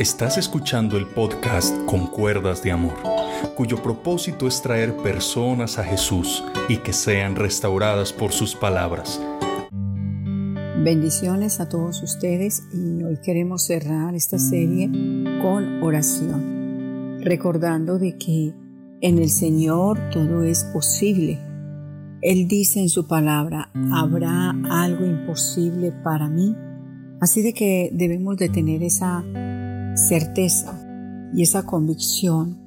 Estás escuchando el podcast Con Cuerdas de Amor, cuyo propósito es traer personas a Jesús y que sean restauradas por sus palabras. Bendiciones a todos ustedes y hoy queremos cerrar esta serie con oración, recordando de que en el Señor todo es posible. Él dice en su palabra, ¿habrá algo imposible para mí? Así de que debemos de tener esa certeza y esa convicción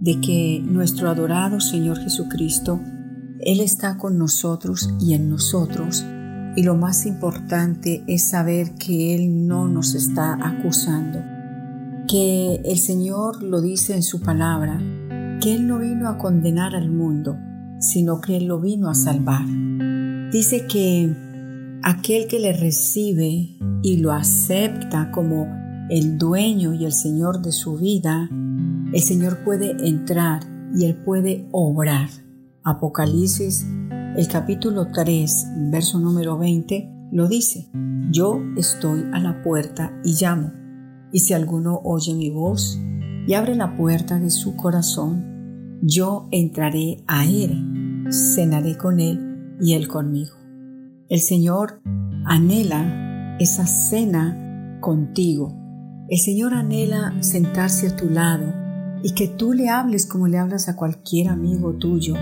de que nuestro adorado Señor Jesucristo, Él está con nosotros y en nosotros. Y lo más importante es saber que Él no nos está acusando, que el Señor lo dice en su palabra, que Él no vino a condenar al mundo, sino que Él lo vino a salvar. Dice que aquel que le recibe y lo acepta como el dueño y el Señor de su vida, el Señor puede entrar y Él puede obrar. Apocalipsis, el capítulo 3, verso número 20, lo dice, yo estoy a la puerta y llamo, y si alguno oye mi voz y abre la puerta de su corazón, yo entraré a Él, cenaré con Él y Él conmigo. El Señor anhela esa cena contigo el Señor anhela sentarse a tu lado y que tú le hables como le hablas a cualquier amigo tuyo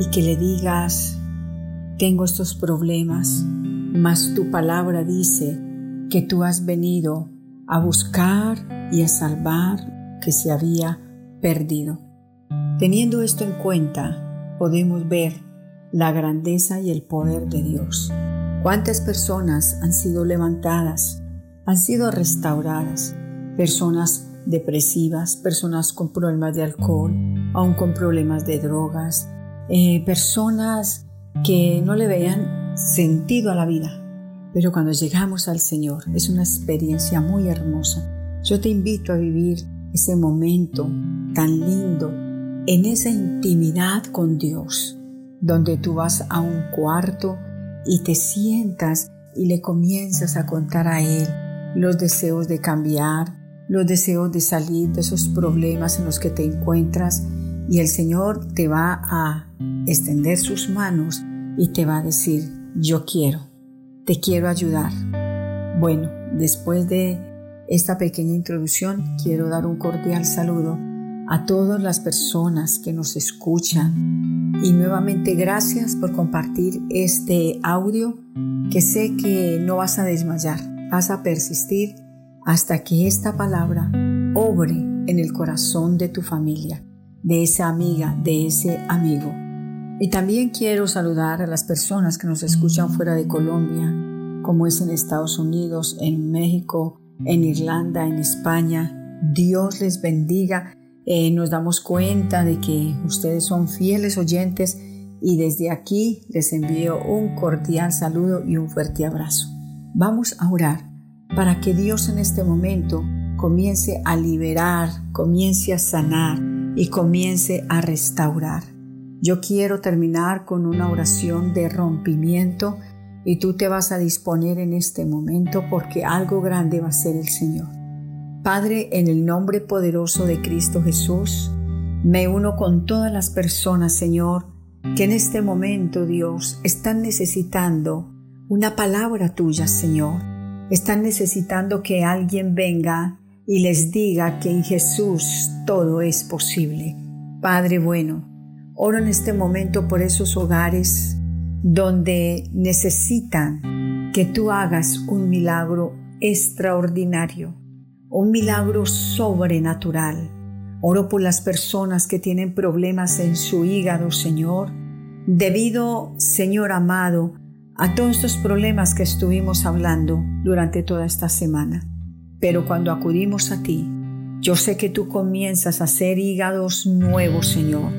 y que le digas, tengo estos problemas, mas tu palabra dice que tú has venido a buscar y a salvar que se había perdido. Teniendo esto en cuenta, podemos ver la grandeza y el poder de Dios. ¿Cuántas personas han sido levantadas han sido restauradas. Personas depresivas, personas con problemas de alcohol, aún con problemas de drogas, eh, personas que no le veían sentido a la vida. Pero cuando llegamos al Señor es una experiencia muy hermosa. Yo te invito a vivir ese momento tan lindo en esa intimidad con Dios, donde tú vas a un cuarto y te sientas y le comienzas a contar a Él los deseos de cambiar, los deseos de salir de esos problemas en los que te encuentras y el Señor te va a extender sus manos y te va a decir, yo quiero, te quiero ayudar. Bueno, después de esta pequeña introducción, quiero dar un cordial saludo a todas las personas que nos escuchan y nuevamente gracias por compartir este audio que sé que no vas a desmayar vas a persistir hasta que esta palabra obre en el corazón de tu familia, de esa amiga, de ese amigo. Y también quiero saludar a las personas que nos escuchan fuera de Colombia, como es en Estados Unidos, en México, en Irlanda, en España. Dios les bendiga. Eh, nos damos cuenta de que ustedes son fieles oyentes y desde aquí les envío un cordial saludo y un fuerte abrazo. Vamos a orar para que Dios en este momento comience a liberar, comience a sanar y comience a restaurar. Yo quiero terminar con una oración de rompimiento y tú te vas a disponer en este momento porque algo grande va a ser el Señor. Padre, en el nombre poderoso de Cristo Jesús, me uno con todas las personas, Señor, que en este momento, Dios, están necesitando una palabra tuya, Señor. Están necesitando que alguien venga y les diga que en Jesús todo es posible. Padre bueno, oro en este momento por esos hogares donde necesitan que tú hagas un milagro extraordinario, un milagro sobrenatural. Oro por las personas que tienen problemas en su hígado, Señor, debido, Señor amado, a todos estos problemas que estuvimos hablando durante toda esta semana. Pero cuando acudimos a ti, yo sé que tú comienzas a hacer hígados nuevos, Señor.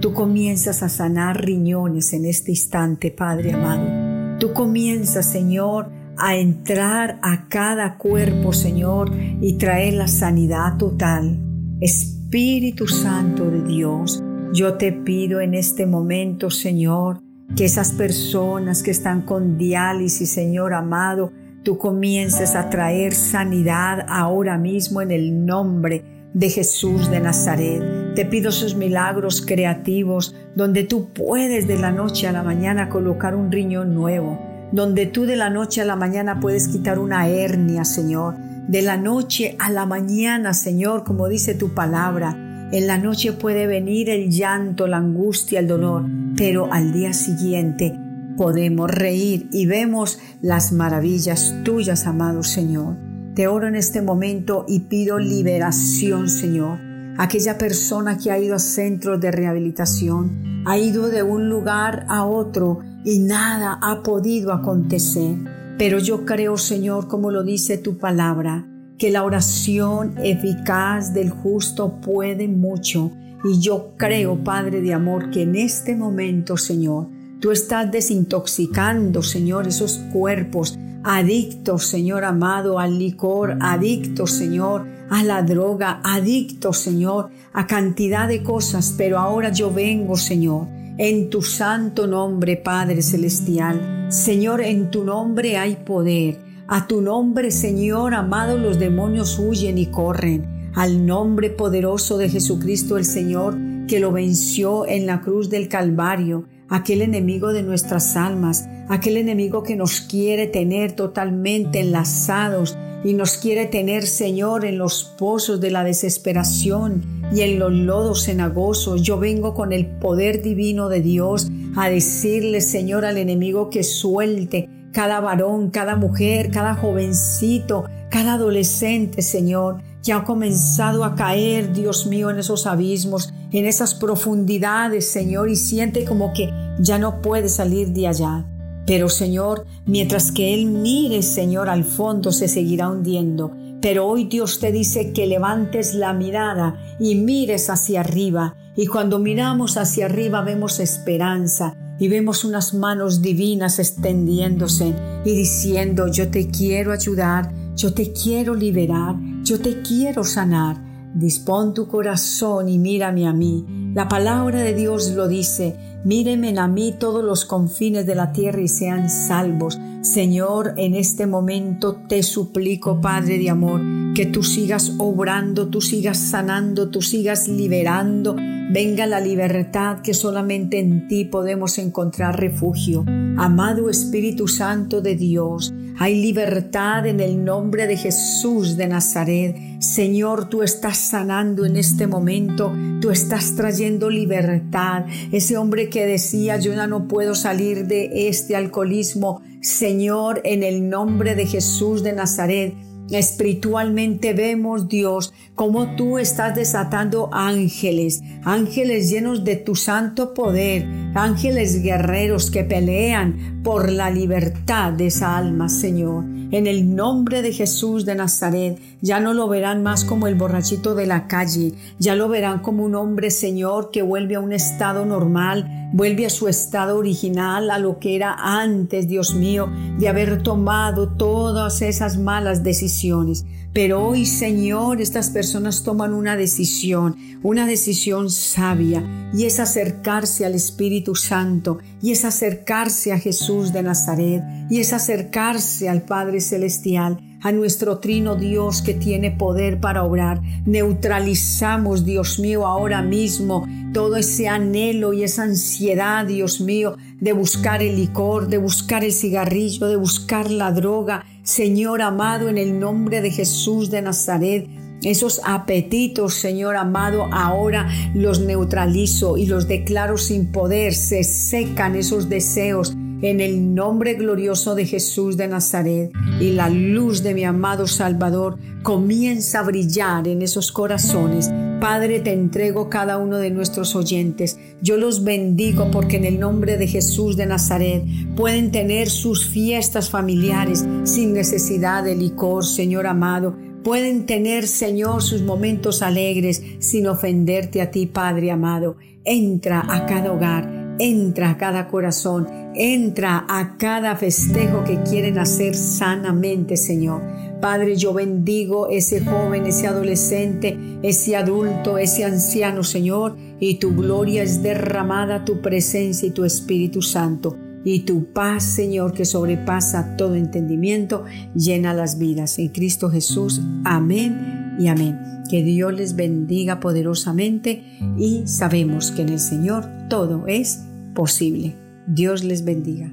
Tú comienzas a sanar riñones en este instante, Padre amado. Tú comienzas, Señor, a entrar a cada cuerpo, Señor, y traer la sanidad total. Espíritu Santo de Dios, yo te pido en este momento, Señor, que esas personas que están con diálisis, Señor amado, tú comiences a traer sanidad ahora mismo en el nombre de Jesús de Nazaret. Te pido sus milagros creativos donde tú puedes de la noche a la mañana colocar un riñón nuevo, donde tú de la noche a la mañana puedes quitar una hernia, Señor. De la noche a la mañana, Señor, como dice tu palabra, en la noche puede venir el llanto, la angustia, el dolor, pero al día siguiente podemos reír y vemos las maravillas tuyas, amado Señor. Te oro en este momento y pido liberación, Señor. Aquella persona que ha ido a centros de rehabilitación, ha ido de un lugar a otro y nada ha podido acontecer. Pero yo creo, Señor, como lo dice tu palabra, que la oración eficaz del justo puede mucho. Y yo creo, Padre de amor, que en este momento, Señor, Tú estás desintoxicando, Señor, esos cuerpos adictos, Señor amado, al licor, adictos, Señor, a la droga, adictos, Señor, a cantidad de cosas, pero ahora yo vengo, Señor, en tu santo nombre, Padre Celestial. Señor, en tu nombre hay poder. A tu nombre, Señor amado, los demonios huyen y corren. Al nombre poderoso de Jesucristo el Señor, que lo venció en la cruz del Calvario aquel enemigo de nuestras almas, aquel enemigo que nos quiere tener totalmente enlazados y nos quiere tener, Señor, en los pozos de la desesperación y en los lodos cenagosos. Yo vengo con el poder divino de Dios a decirle, Señor, al enemigo que suelte cada varón, cada mujer, cada jovencito, cada adolescente, Señor, que ha comenzado a caer, Dios mío, en esos abismos, en esas profundidades, Señor, y siente como que ya no puede salir de allá. Pero, Señor, mientras que Él mire, Señor, al fondo, se seguirá hundiendo. Pero hoy Dios te dice que levantes la mirada y mires hacia arriba. Y cuando miramos hacia arriba vemos esperanza y vemos unas manos divinas extendiéndose y diciendo, yo te quiero ayudar, yo te quiero liberar, yo te quiero sanar. Dispón tu corazón y mírame a mí. La palabra de Dios lo dice, mírenme a mí todos los confines de la tierra y sean salvos. Señor, en este momento te suplico, Padre de amor, que tú sigas obrando, tú sigas sanando, tú sigas liberando. Venga la libertad que solamente en ti podemos encontrar refugio. Amado Espíritu Santo de Dios, hay libertad en el nombre de Jesús de Nazaret. Señor, tú estás sanando en este momento, tú estás trayendo libertad. Ese hombre que decía, yo ya no puedo salir de este alcoholismo. Señor, en el nombre de Jesús de Nazaret, Espiritualmente vemos, Dios, cómo tú estás desatando ángeles, ángeles llenos de tu santo poder, ángeles guerreros que pelean por la libertad de esa alma, Señor. En el nombre de Jesús de Nazaret, ya no lo verán más como el borrachito de la calle, ya lo verán como un hombre, Señor, que vuelve a un estado normal, vuelve a su estado original, a lo que era antes, Dios mío, de haber tomado todas esas malas decisiones. Pero hoy, Señor, estas personas toman una decisión, una decisión sabia, y es acercarse al Espíritu Santo, y es acercarse a Jesús de Nazaret, y es acercarse al Padre Celestial, a nuestro trino Dios que tiene poder para obrar. Neutralizamos, Dios mío, ahora mismo todo ese anhelo y esa ansiedad, Dios mío, de buscar el licor, de buscar el cigarrillo, de buscar la droga, Señor amado, en el nombre de Jesús de Nazaret, esos apetitos, Señor amado, ahora los neutralizo y los declaro sin poder. Se secan esos deseos en el nombre glorioso de Jesús de Nazaret. Y la luz de mi amado Salvador comienza a brillar en esos corazones. Padre, te entrego cada uno de nuestros oyentes. Yo los bendigo porque en el nombre de Jesús de Nazaret pueden tener sus fiestas familiares sin necesidad de licor, Señor amado Pueden tener, Señor, sus momentos alegres sin ofenderte a ti, Padre amado. Entra a cada hogar, entra a cada corazón, entra a cada festejo que quieren hacer sanamente, Señor. Padre, yo bendigo ese joven, ese adolescente, ese adulto, ese anciano, Señor, y tu gloria es derramada, tu presencia y tu Espíritu Santo. y tu paz, Señor, que sobrepasa todo entendimiento, llena las vidas. En Cristo Jesús. Amén y amén. Que Dios les bendiga poderosamente y sabemos que en el Señor todo es posible. Dios les bendiga.